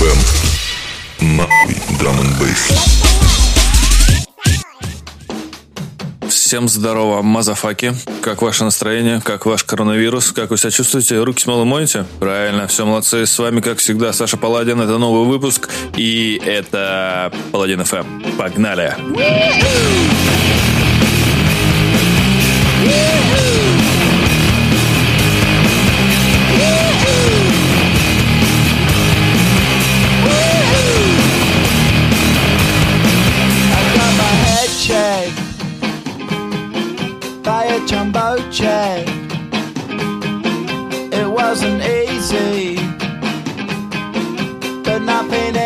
FM. Нахуй драм Всем здорово, мазафаки. Как ваше настроение? Как ваш коронавирус? Как вы себя чувствуете? Руки с мылом моете? Правильно, все молодцы. С вами, как всегда, Саша Паладин. Это новый выпуск. И это Паладин ФМ. Погнали! Jumbo jet. It wasn't easy, but nothing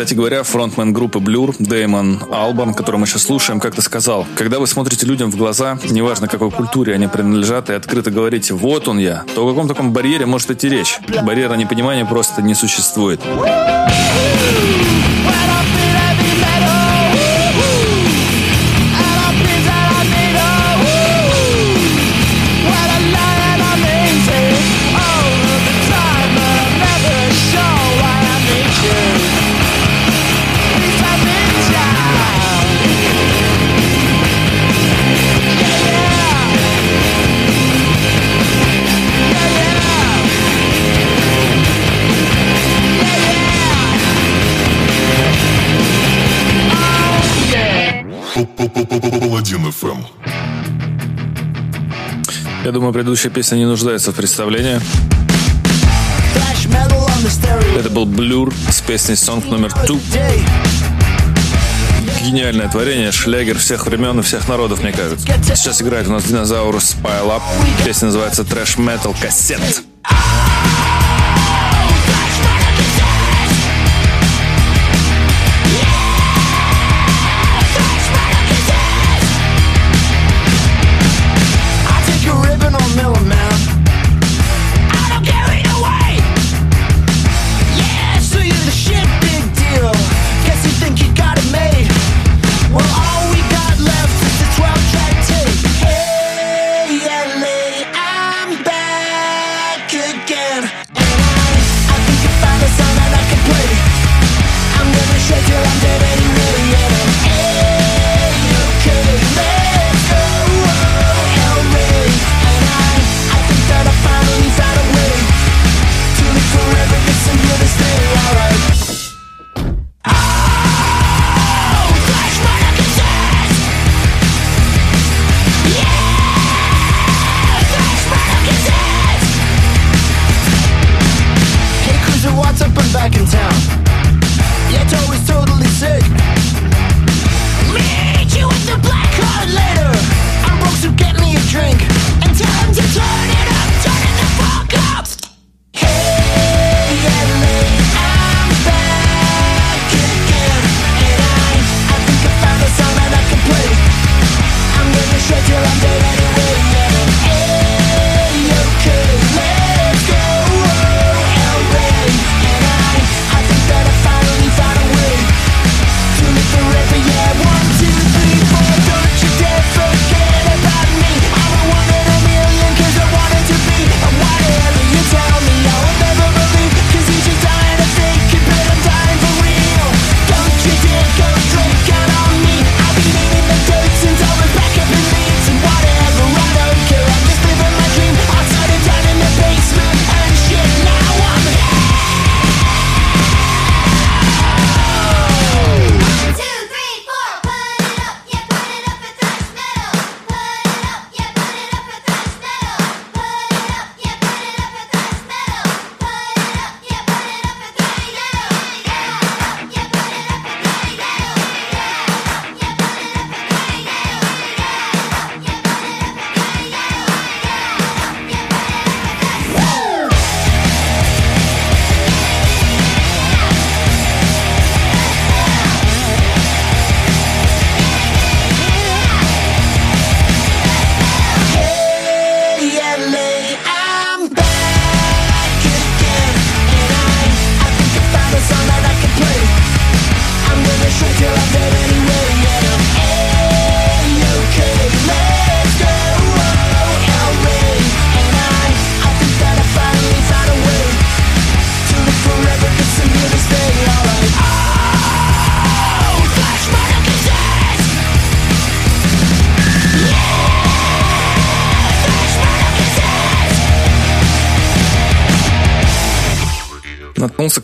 Кстати говоря, фронтмен группы Blur, Дэймон Албан, который мы сейчас слушаем, как-то сказал, когда вы смотрите людям в глаза, неважно какой культуре они принадлежат, и открыто говорите «вот он я», то о каком таком барьере может идти речь? Барьера непонимания просто не существует. Я думаю, предыдущая песня не нуждается в представлении. Это был Blur с песней Song номер 2. Гениальное творение, шлягер всех времен и всех народов, мне кажется. Сейчас играет у нас Динозаурус Pile Up. Песня называется Trash Metal Cassette.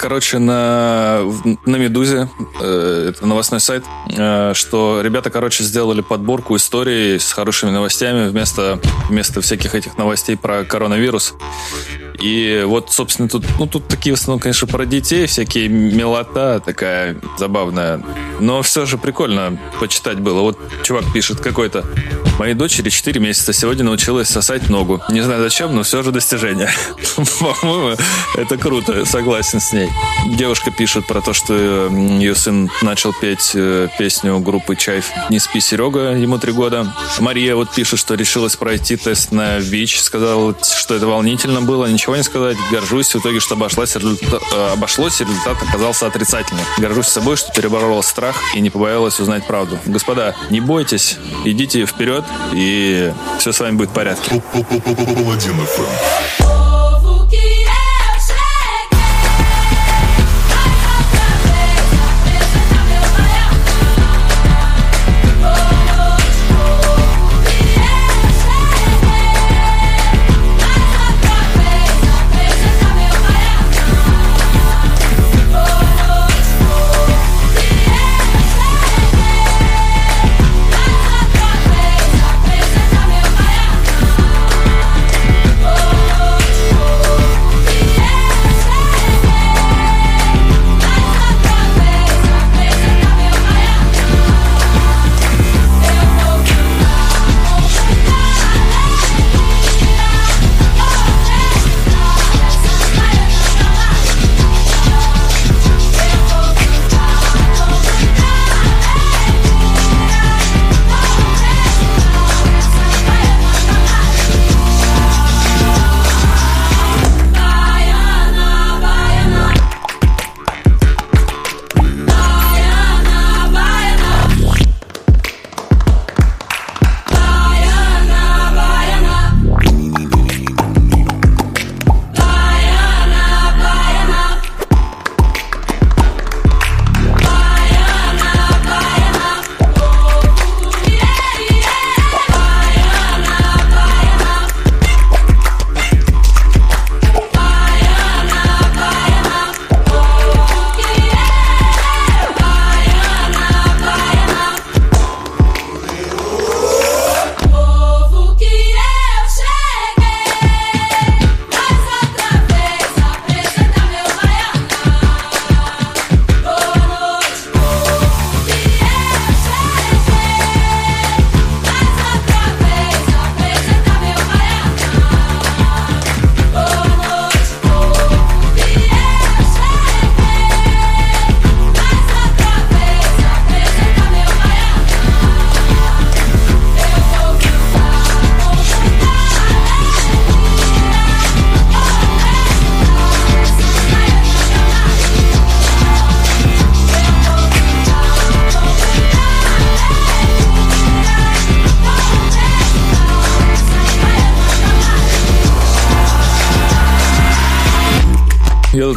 Короче, на, на Медузе, э, это новостной сайт, э, что ребята, короче, сделали подборку историй с хорошими новостями вместо, вместо всяких этих новостей про коронавирус. И вот, собственно, тут, ну, тут такие в основном, конечно, про детей, всякие милота такая забавная. Но все же прикольно почитать было. Вот чувак пишет какой-то. Моей дочери 4 месяца сегодня научилась сосать ногу. Не знаю зачем, но все же достижение. По-моему, это круто, согласен с ней. Девушка пишет про то, что ее сын начал петь э, песню группы Чайф «Не спи, Серега», ему три года. Мария вот пишет, что решилась пройти тест на ВИЧ, сказала, что это волнительно было, ничего не сказать. Горжусь в итоге, что обошлось, результат, э, обошлось, результат оказался отрицательным. Горжусь собой, что переборола страх и не побоялась узнать правду. Господа, не бойтесь, идите вперед, и все с вами будет в порядке. Паладин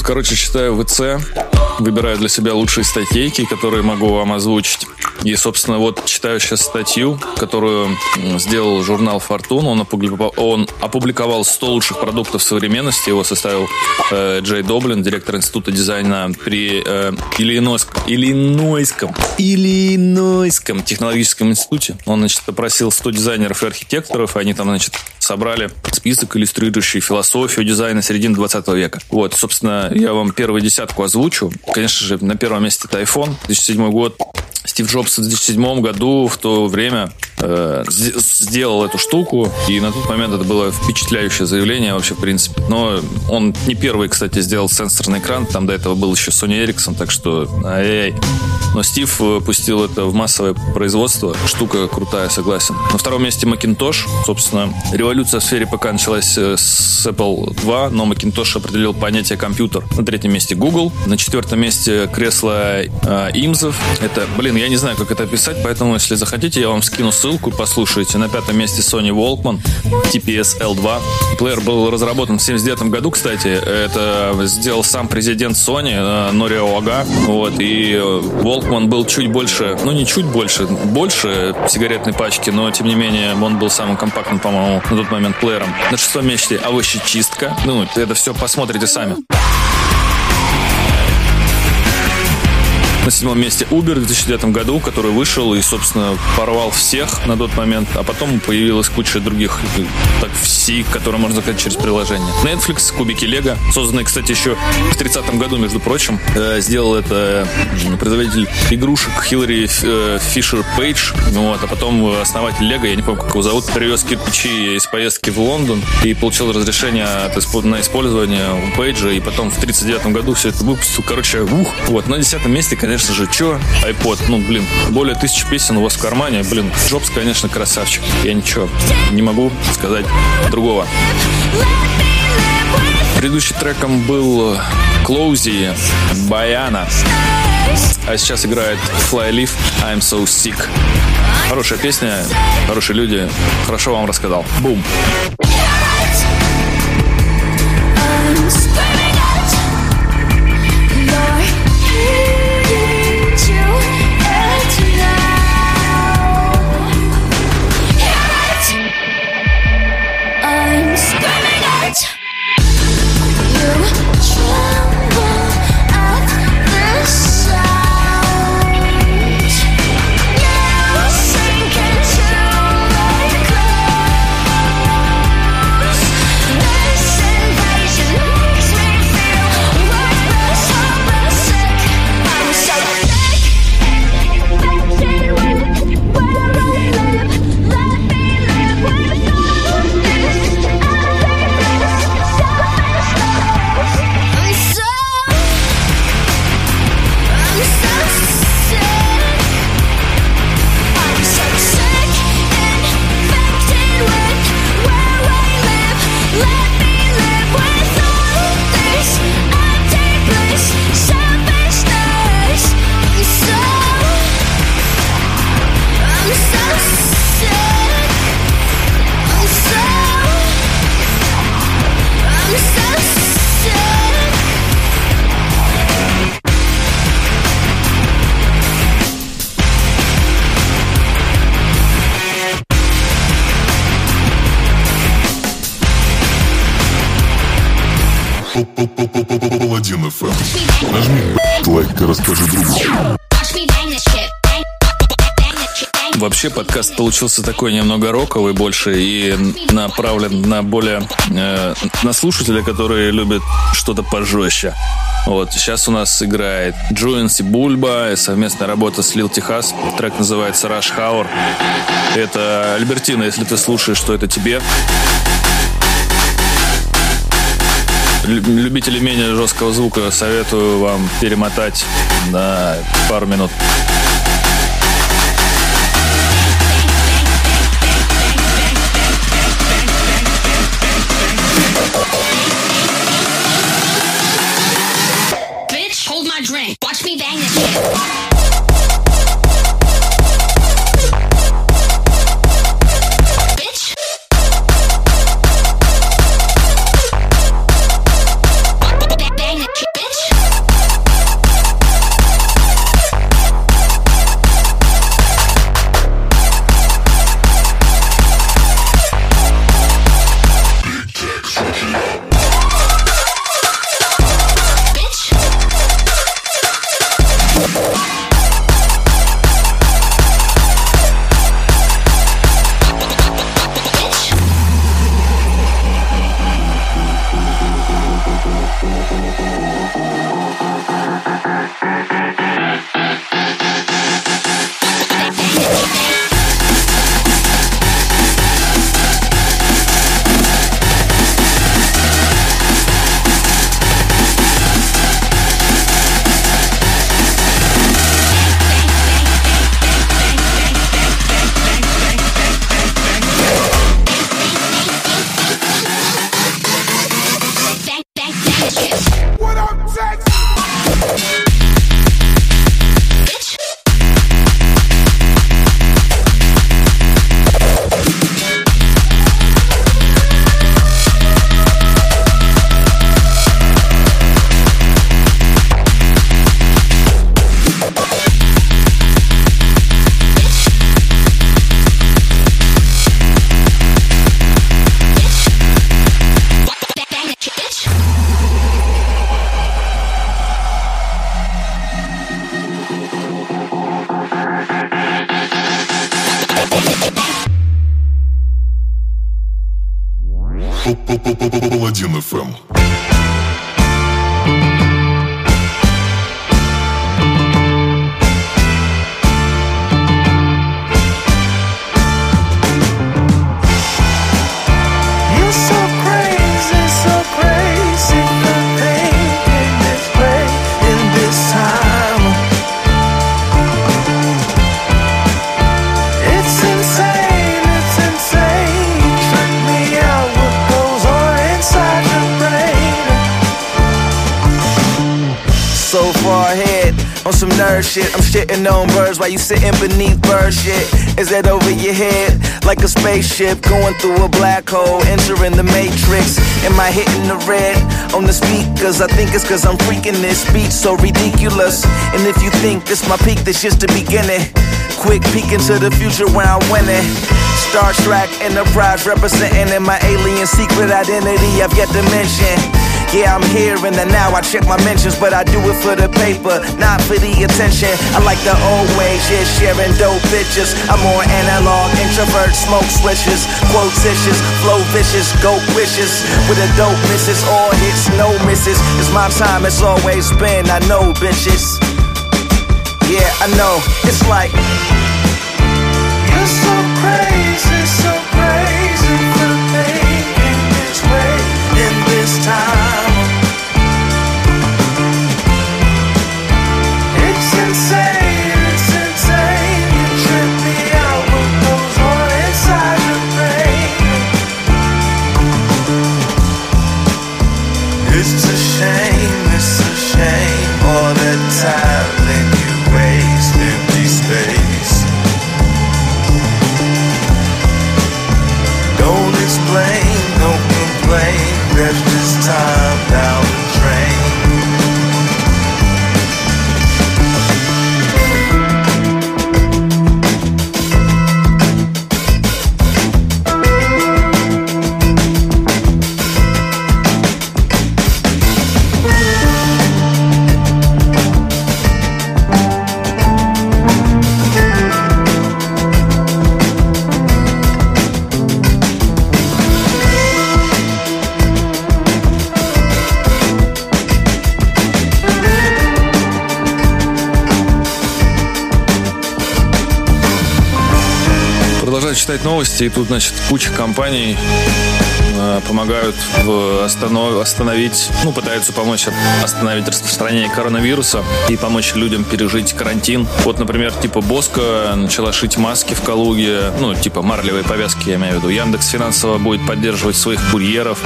короче, читаю ВЦ, выбираю для себя лучшие статейки, которые могу вам озвучить. И, собственно, вот читаю сейчас статью, которую сделал журнал «Фортун». Он опубликовал, он опубликовал 100 лучших продуктов современности. Его составил э, Джей Доблин, директор Института дизайна при э, Иллинойском, Иллинойском, Иллинойском технологическом институте. Он, значит, опросил 100 дизайнеров и архитекторов, и они там, значит, собрали список, иллюстрирующий философию дизайна середины 20 века. Вот, собственно, я вам первую десятку озвучу. Конечно же, на первом месте это iPhone, 2007 год. Стив Джобс в 2007 году в то время э, сделал эту штуку, и на тот момент это было впечатляющее заявление вообще, в принципе. Но он не первый, кстати, сделал сенсорный экран, там до этого был еще Sony Ericsson, так что ай-яй. Но Стив э, пустил это в массовое производство. Штука крутая, согласен. На втором месте Macintosh. Собственно, революция в сфере ПК началась э, с Apple 2, но Macintosh определил понятие компьютер. На третьем месте Google. На четвертом месте кресло э, Имзов. Это, блин, я не знаю, как это описать, поэтому, если захотите, я вам скину ссылку, послушайте. На пятом месте Sony Walkman TPS L2. Плеер был разработан в 79 году, кстати. Это сделал сам президент Sony, Норио Ага. Вот, и Walkman был чуть больше, ну не чуть больше, больше сигаретной пачки, но тем не менее он был самым компактным, по-моему, на тот момент плеером. На шестом месте овощечистка. Ну, это все посмотрите сами. На седьмом месте Uber в 2009 году, который вышел и, собственно, порвал всех на тот момент. А потом появилась куча других так все, которые можно заказать через приложение. Netflix, кубики Лего, созданные, кстати, еще в 30 году, между прочим, э, сделал это производитель игрушек Хиллари э, Фишер Пейдж, вот, а потом основатель Лего, я не помню, как его зовут, привез кирпичи из поездки в Лондон и получил разрешение на использование у Пейджа, и потом в 39 году все это выпустил. Короче, ух, вот, на десятом месте, конечно же, что? iPod, ну, блин, более тысячи песен у вас в кармане, блин, Джобс, конечно, красавчик. Я ничего не могу сказать другого. Предыдущим треком был Closey Баяна. А сейчас играет Flyleaf I'm So Sick. Хорошая песня, хорошие люди. Хорошо вам рассказал. Бум. Паладин подкаст получился такой немного роковый больше и направлен на более э, на слушателя, которые любят что-то пожестче. Вот сейчас у нас играет Джуэнс и Бульба, совместная работа с Лил Техас. Трек называется Rush Hour. Это Альбертина, если ты слушаешь, что это тебе любители менее жесткого звука советую вам перемотать на пару минут. Shit. I'm shitting on birds while you sitting beneath bird shit. Is that over your head? Like a spaceship going through a black hole, entering the matrix. Am I hitting the red on the speakers? I think it's cause I'm freaking this beat so ridiculous. And if you think this my peak, this just the beginning. Quick peek into the future where I'm winning. Star Trek Enterprise representing in my alien secret identity I've yet to mention. Yeah, I'm here in the now. I check my mentions, but I do it for the paper, not for the attention. I like the old ways, yeah, sharing dope pictures. I'm more analog, introvert, smoke swishes, quotitious, flow vicious, go wishes. With a dope misses, all hits, no misses. It's my time, it's always been. I know, bitches. Yeah, I know. It's like. This is новости, и тут, значит, куча компаний э, помогают останов- остановить, ну, пытаются помочь остановить распространение коронавируса и помочь людям пережить карантин. Вот, например, типа Боска начала шить маски в Калуге, ну, типа марлевые повязки, я имею в виду. Яндекс финансово будет поддерживать своих курьеров.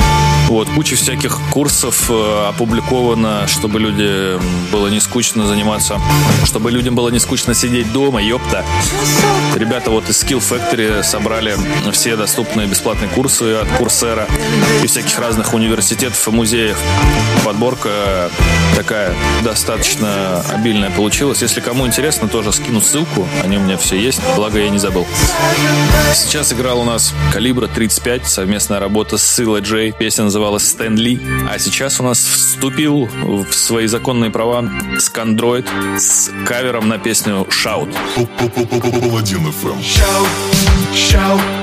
Вот, куча всяких курсов э, опубликовано, чтобы люди было не скучно заниматься, чтобы людям было не скучно сидеть дома, ёпта. Ребята вот из Skill Factory собрали все доступные бесплатные курсы от Курсера и всяких разных университетов и музеев. Подборка такая достаточно обильная получилась. Если кому интересно, тоже скину ссылку. Они у меня все есть, благо я не забыл. Сейчас играл у нас Калибра 35, совместная работа с Сила Джей. Песня называлась Стэнли. А сейчас у нас вступил в свои законные права Скандроид с кавером на песню Shout. Паладин. Shout, shout,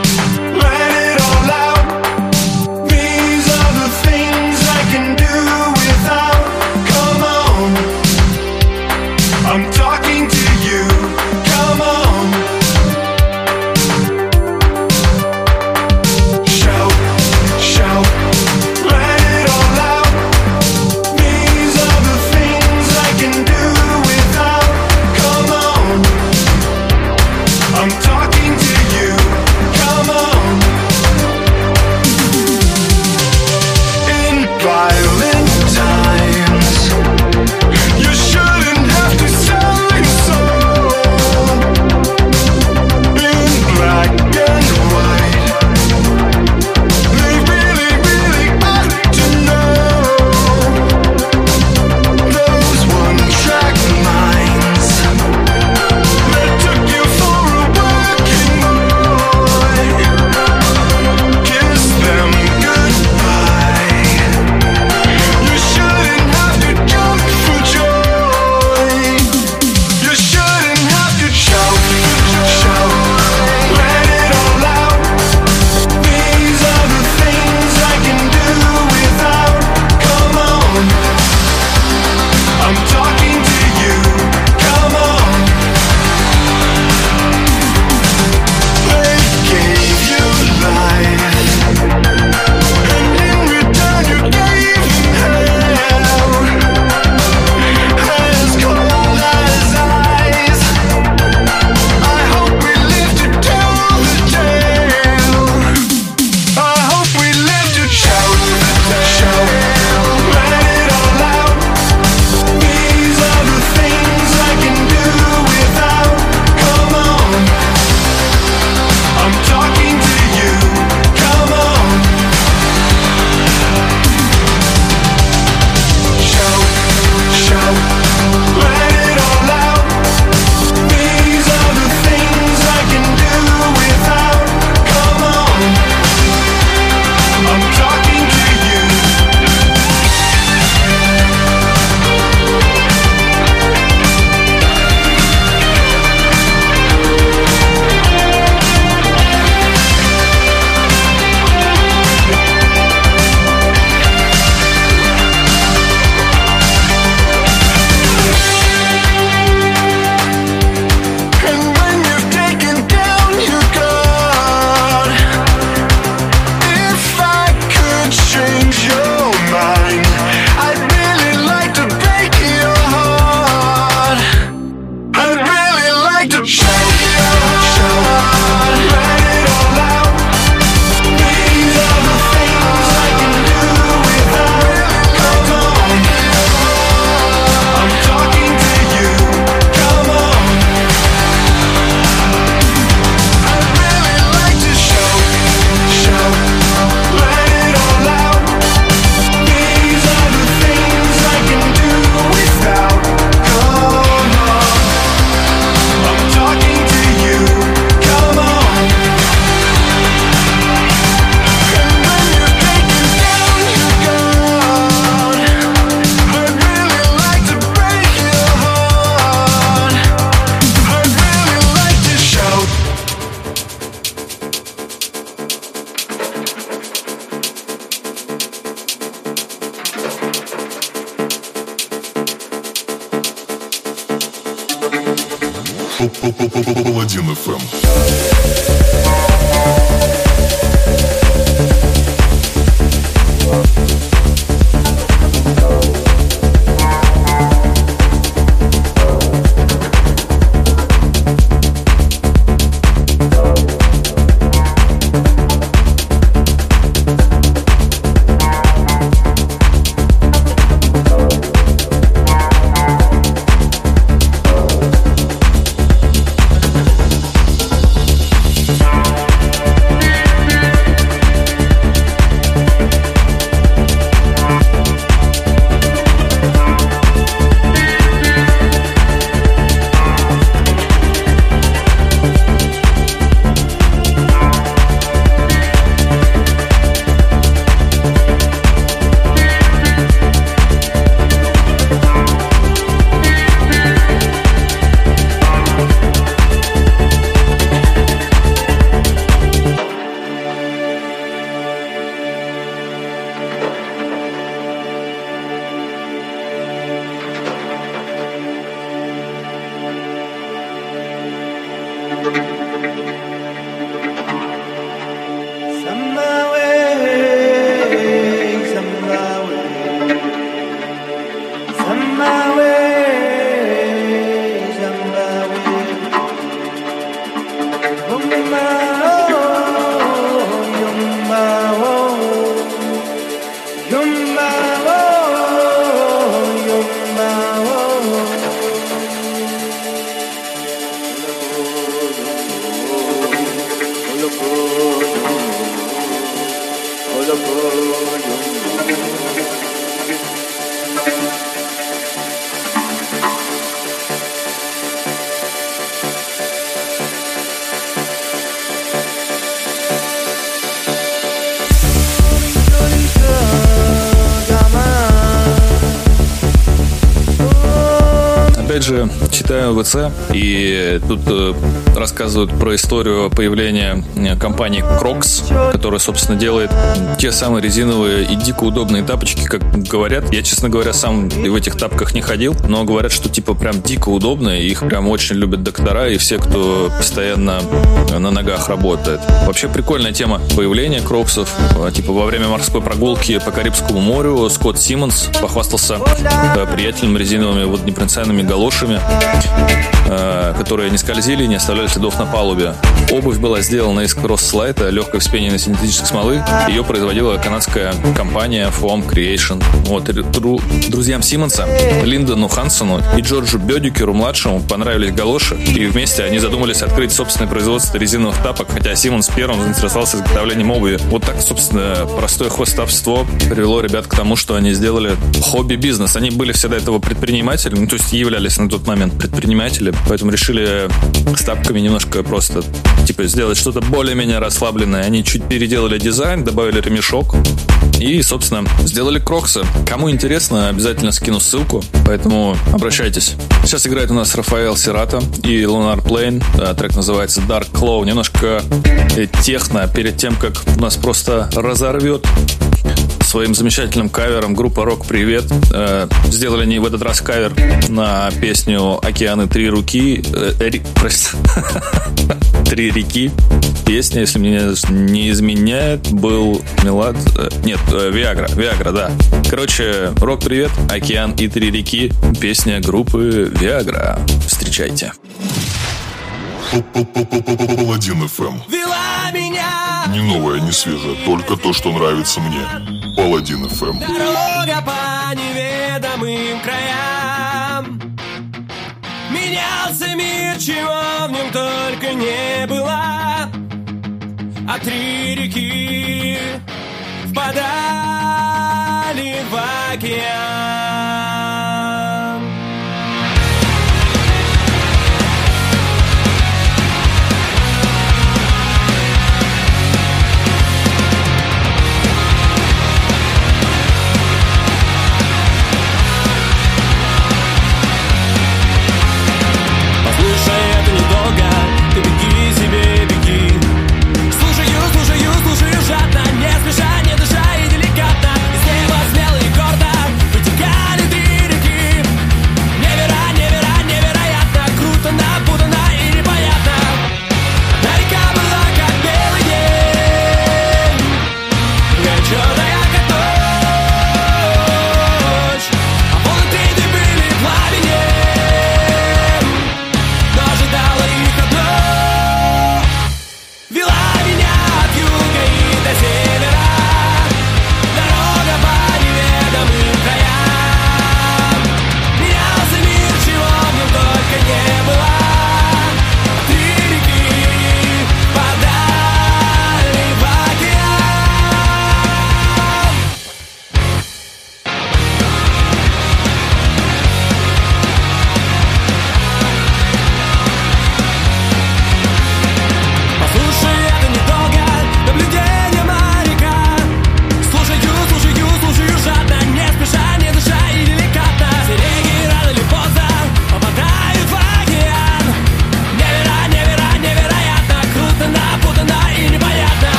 Паладин ФМ. же читаю ВЦ, и тут э, рассказывают про историю появления э, компании Crocs, которая, собственно, делает те самые резиновые и дико удобные тапочки, как говорят. Я, честно говоря, сам в этих тапках не ходил, но говорят, что типа прям дико удобные, их прям очень любят доктора и все, кто постоянно на ногах работает. Вообще прикольная тема появления кроксов. Э, типа во время морской прогулки по Карибскому морю Скотт Симмонс похвастался приятельным резиновыми водонепроницаемыми галошами э, которые не скользили не оставляли следов на палубе. Обувь была сделана из кросс-слайта, легкой вспененной синтетической смолы. Ее производила канадская компания Foam Creation. Вот, дру, друзьям Симмонса, Линдону Хансону и Джорджу Бедюкеру-младшему понравились галоши, и вместе они задумались открыть собственное производство резиновых тапок, хотя Симмонс первым заинтересовался изготовлением обуви. Вот так, собственно, простое хвостовство привело ребят к тому, что они сделали хобби-бизнес. Они были всегда этого предпринимателями, ну, то есть являлись на тот момент предприниматели, поэтому решили с тапками немножко просто типа сделать что-то более-менее расслабленное. Они чуть переделали дизайн, добавили ремешок и, собственно, сделали кроксы. Кому интересно, обязательно скину ссылку, поэтому обращайтесь. Сейчас играет у нас Рафаэл Сирата и Lunar Plane. Трек называется Dark Claw. Немножко э, техно перед тем, как нас просто разорвет своим замечательным кавером группа Рок Привет. Э, сделали они в этот раз кавер на песню Океаны Три руки. Э, прости. Три реки. Песня, если мне не изменяет, был Мелад. Э, нет, э, Виагра. Виагра, да. Короче, Рок Привет, Океан и Три реки. Песня группы Виагра. Встречайте. Паладин ФМ. Вела меня! Не новое, не свежее, только то, что нравится мне. Паладин ФМ. Дорога по неведомым краям. Менялся мир, чего в нем только не было. А три реки впадали в океан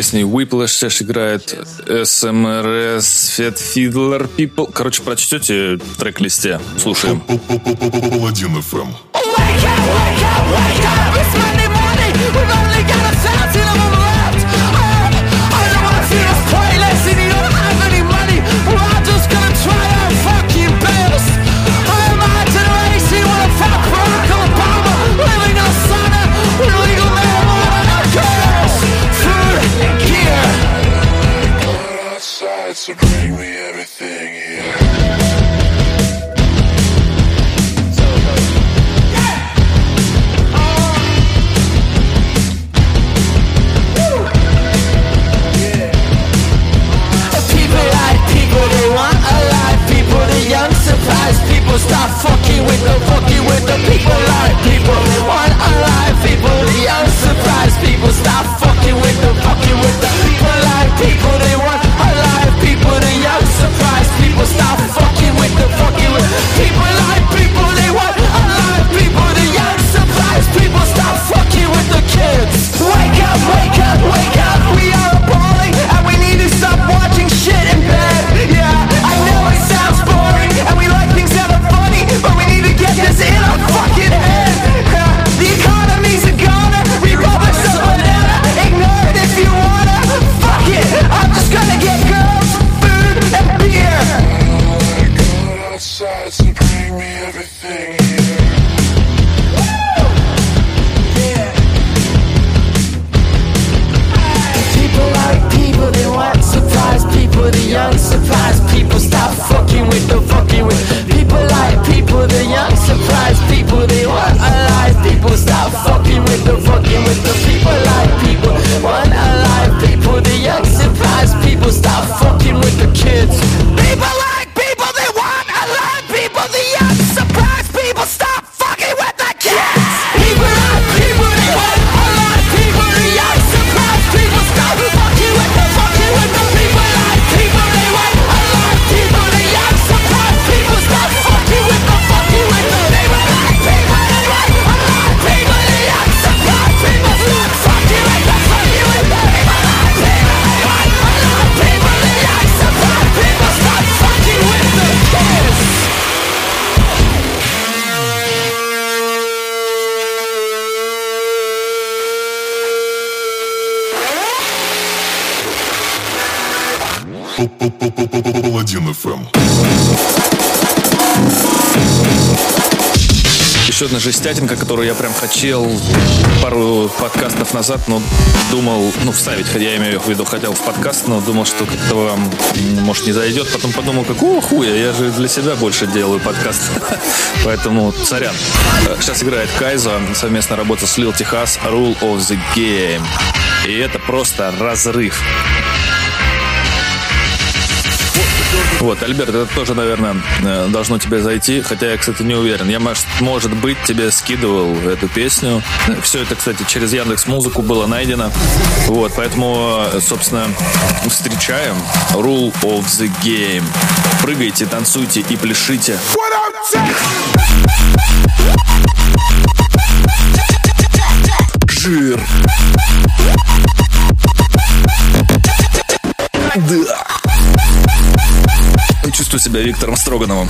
Песней Whiplash сейчас играет SMRS Fat Fiddler People. Короче, прочтете в трек-листе. Слушаем. Паладин FM. so жестятинка, которую я прям хотел пару подкастов назад, но думал, ну, вставить, я имею в виду, хотел в подкаст, но думал, что как-то вам, может, не зайдет. Потом подумал, какого хуя, я же для себя больше делаю подкаст. Поэтому, царян. Сейчас играет Кайза, совместно работа с Lil Техас, Rule of the Game. И это просто разрыв. Вот, Альберт, это тоже, наверное, э, должно тебе зайти, хотя я, кстати, не уверен. Я, может, может быть, тебе скидывал эту песню. Все это, кстати, через Яндекс Музыку было найдено. Вот, поэтому, собственно, встречаем Rule of the Game. Прыгайте, танцуйте и пляшите. Жир. Да себя Виктором Строгановым.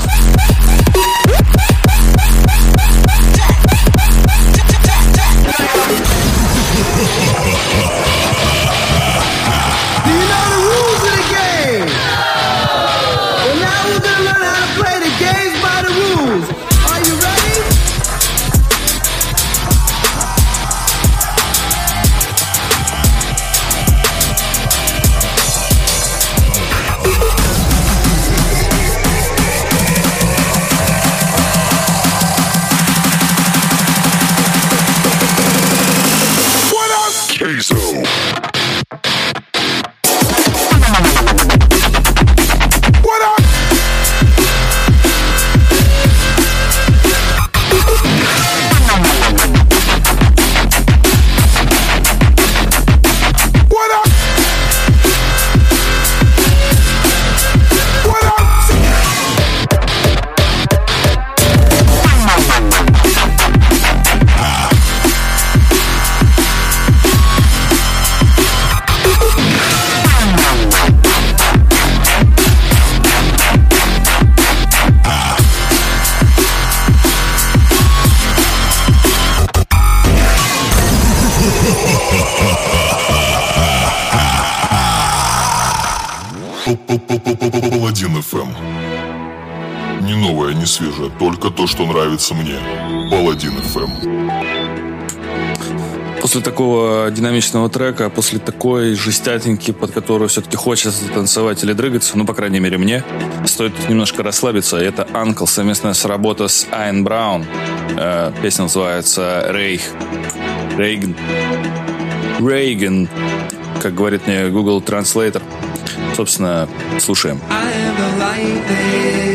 Нравится мне. Паладин FM. После такого динамичного трека, после такой жестятинки, под которую все-таки хочется танцевать или дрыгаться, ну, по крайней мере, мне, стоит немножко расслабиться. Это Анкл, совместная с работа с Айн Браун. Э, песня называется «Рейх». Рейган. Рейган, как говорит мне Google Translator. Собственно, слушаем. I am the Паладин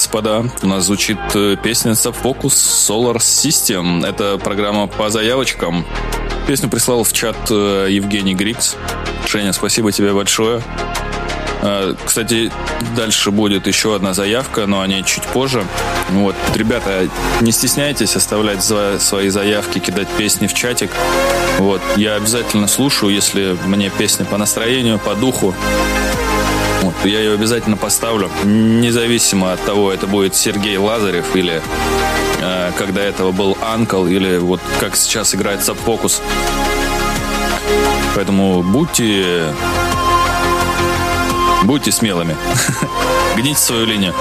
господа, у нас звучит э, песня Focus Solar System. Это программа по заявочкам. Песню прислал в чат э, Евгений Грикс. Женя, спасибо тебе большое. А, кстати, дальше будет еще одна заявка, но о ней чуть позже. Вот, ребята, не стесняйтесь оставлять свои заявки, кидать песни в чатик. Вот, я обязательно слушаю, если мне песня по настроению, по духу. Я ее обязательно поставлю, независимо от того, это будет Сергей Лазарев или э, когда этого был Анкл, или вот как сейчас играет Сабфокус. Поэтому будьте Будьте смелыми. Гните свою линию.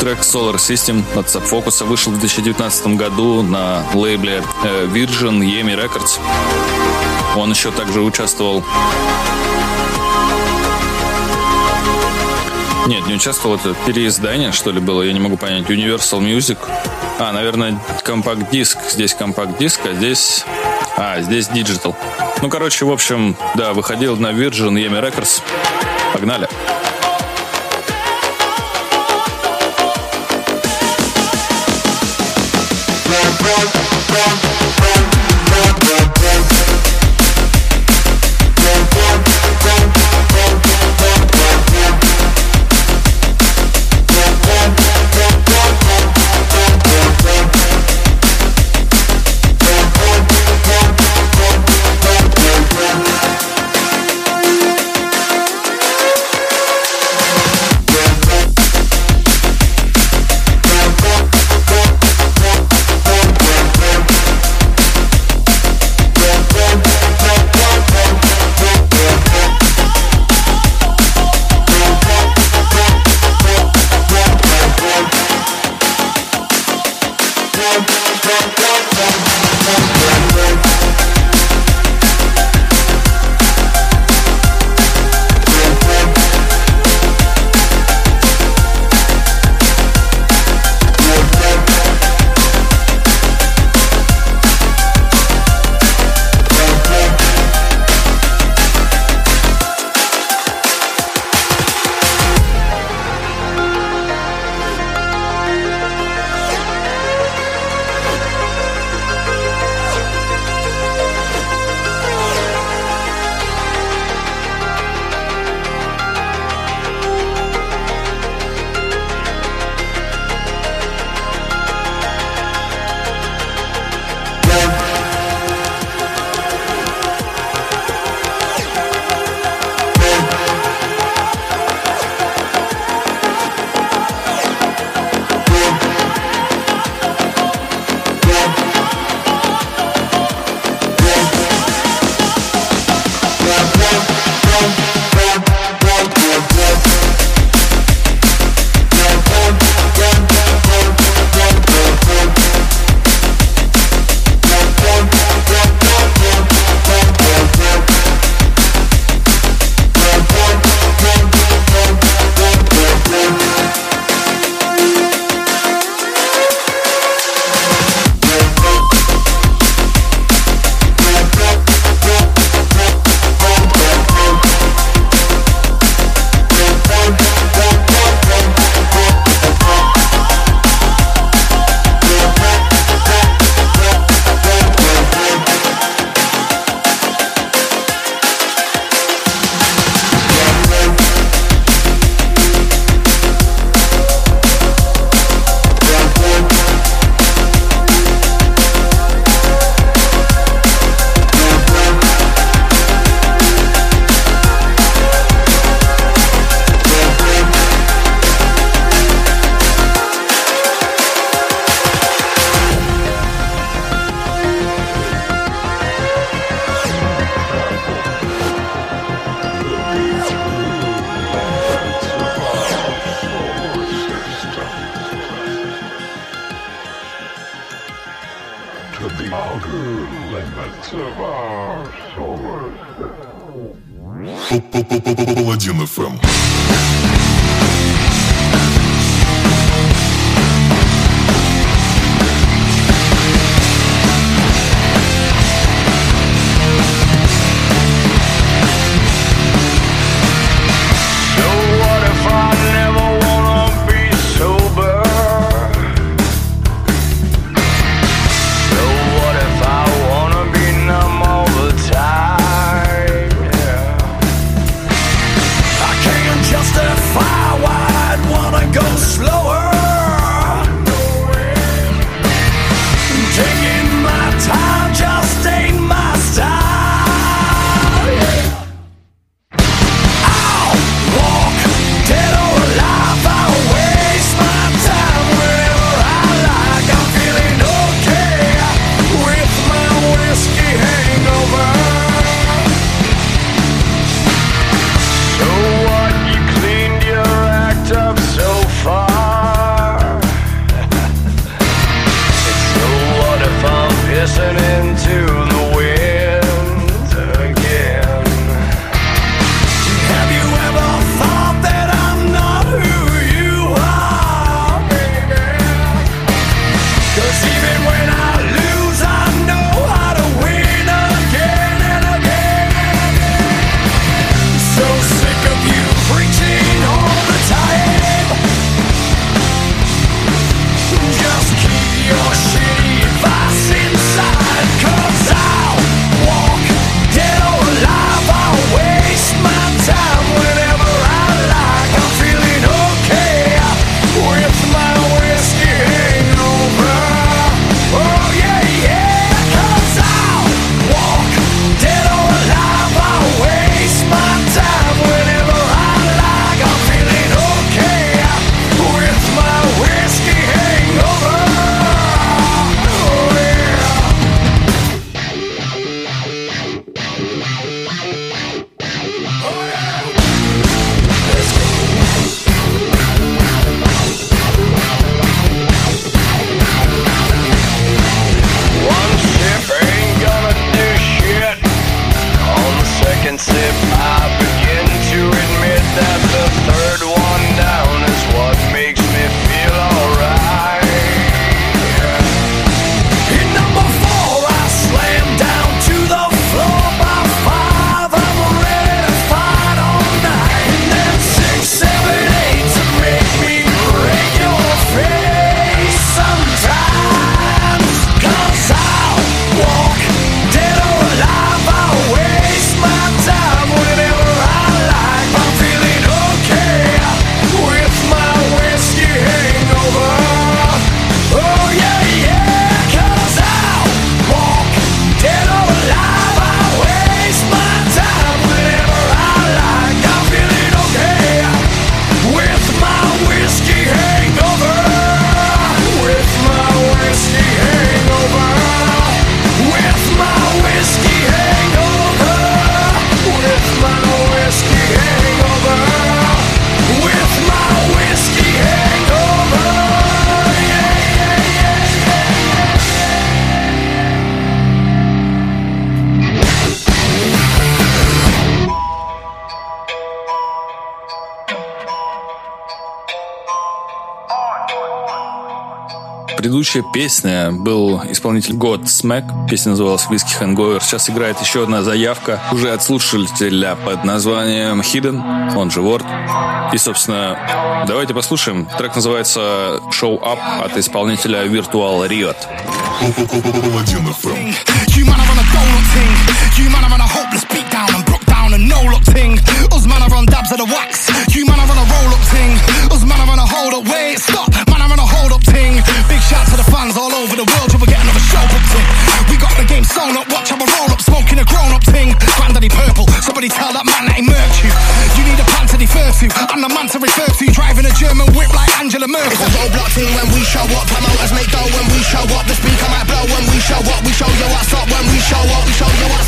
Трек Solar System от Subfocus вышел в 2019 году на лейбле э, Virgin EMI Records. Он еще также участвовал Нет, не участвовал, это переиздание, что ли, было, я не могу понять. Universal Music. А, наверное, компакт-диск. Здесь компакт-диск, а здесь... А, здесь Digital. Ну, короче, в общем, да, выходил на Virgin EMI Records. Погнали. Паладин second sip. Предыдущая песня был исполнитель God Smack. Песня называлась Whiskey Hangover. Сейчас играет еще одна заявка уже от слушателя под названием Hidden, он же Word. И, собственно, давайте послушаем. Трек называется Show Up от исполнителя Virtual Riot. And no look ting. Us man are on dabs of the wax. You man are on a roll up ting. Us man are on a hold up. Wait, stop. Game up. Watch how I roll up. Smoking a grown up ting. Granddaddy purple. Somebody tell that man that he murked you. You need a plan to defer to. I'm the man to refer to. Driving a German whip like Angela Merkel. It's a roadblock ting when we show up. Promoters make dough when we show up. The speaker might blow when we show up. We show you what's up when we show up. We show you. What's up,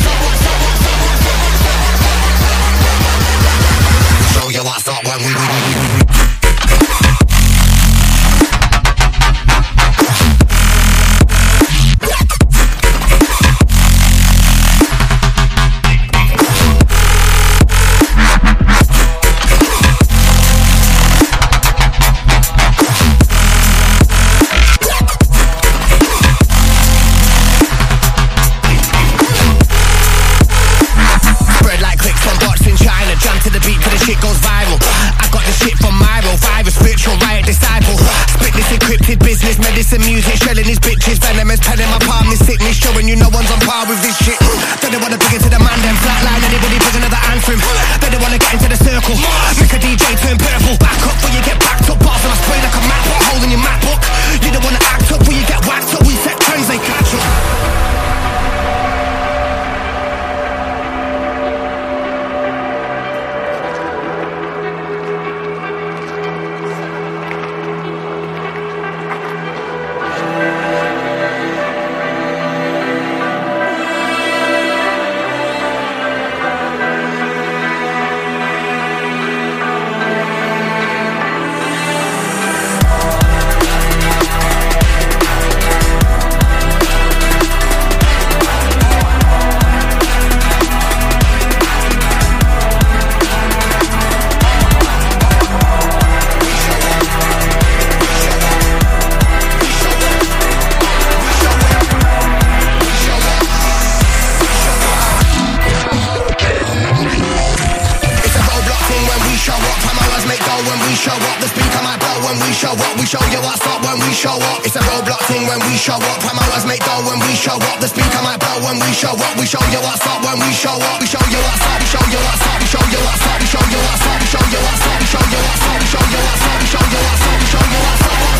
when we show up. We show you what's up when we show up. It's a roadblock thing when we show up. Promoters make dough when we show up. The speaker might blow when we show up. We show you what's up when we show up. We show you what's up. We show you what's up. We show you what's up. We show you what's up. We show you what's up. We show you what's up. We show you what's up. We show you what's up. We show you what's up.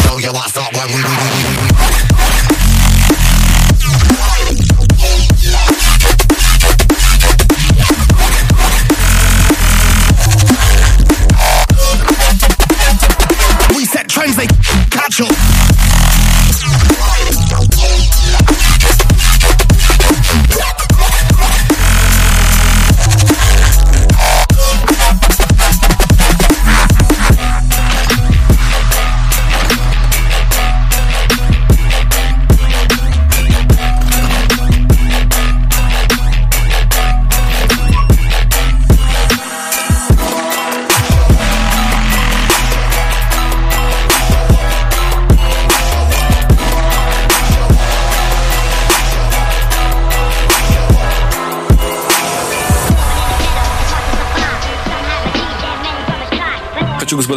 Show you what's up when we.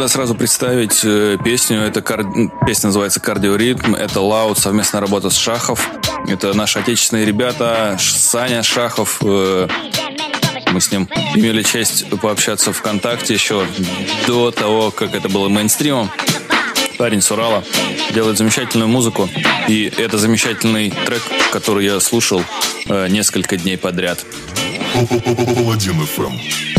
Господа, сразу представить э, песню. Это кар... песня называется «Кардиоритм». Это Лаут, совместная работа с Шахов. Это наши отечественные ребята. Саня Шахов. э, Мы с ним имели честь пообщаться ВКонтакте еще до того, как это было мейнстримом. Парень с Урала делает замечательную музыку. И это замечательный трек, который я слушал э, несколько дней подряд. Паладин ФМ.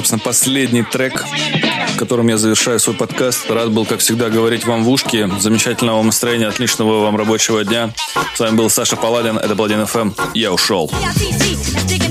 Собственно, последний трек, которым я завершаю свой подкаст. Рад был, как всегда, говорить вам в ушки. Замечательного вам настроения, отличного вам рабочего дня. С вами был Саша Паладин, это Паладин ФМ. Я ушел. Yeah,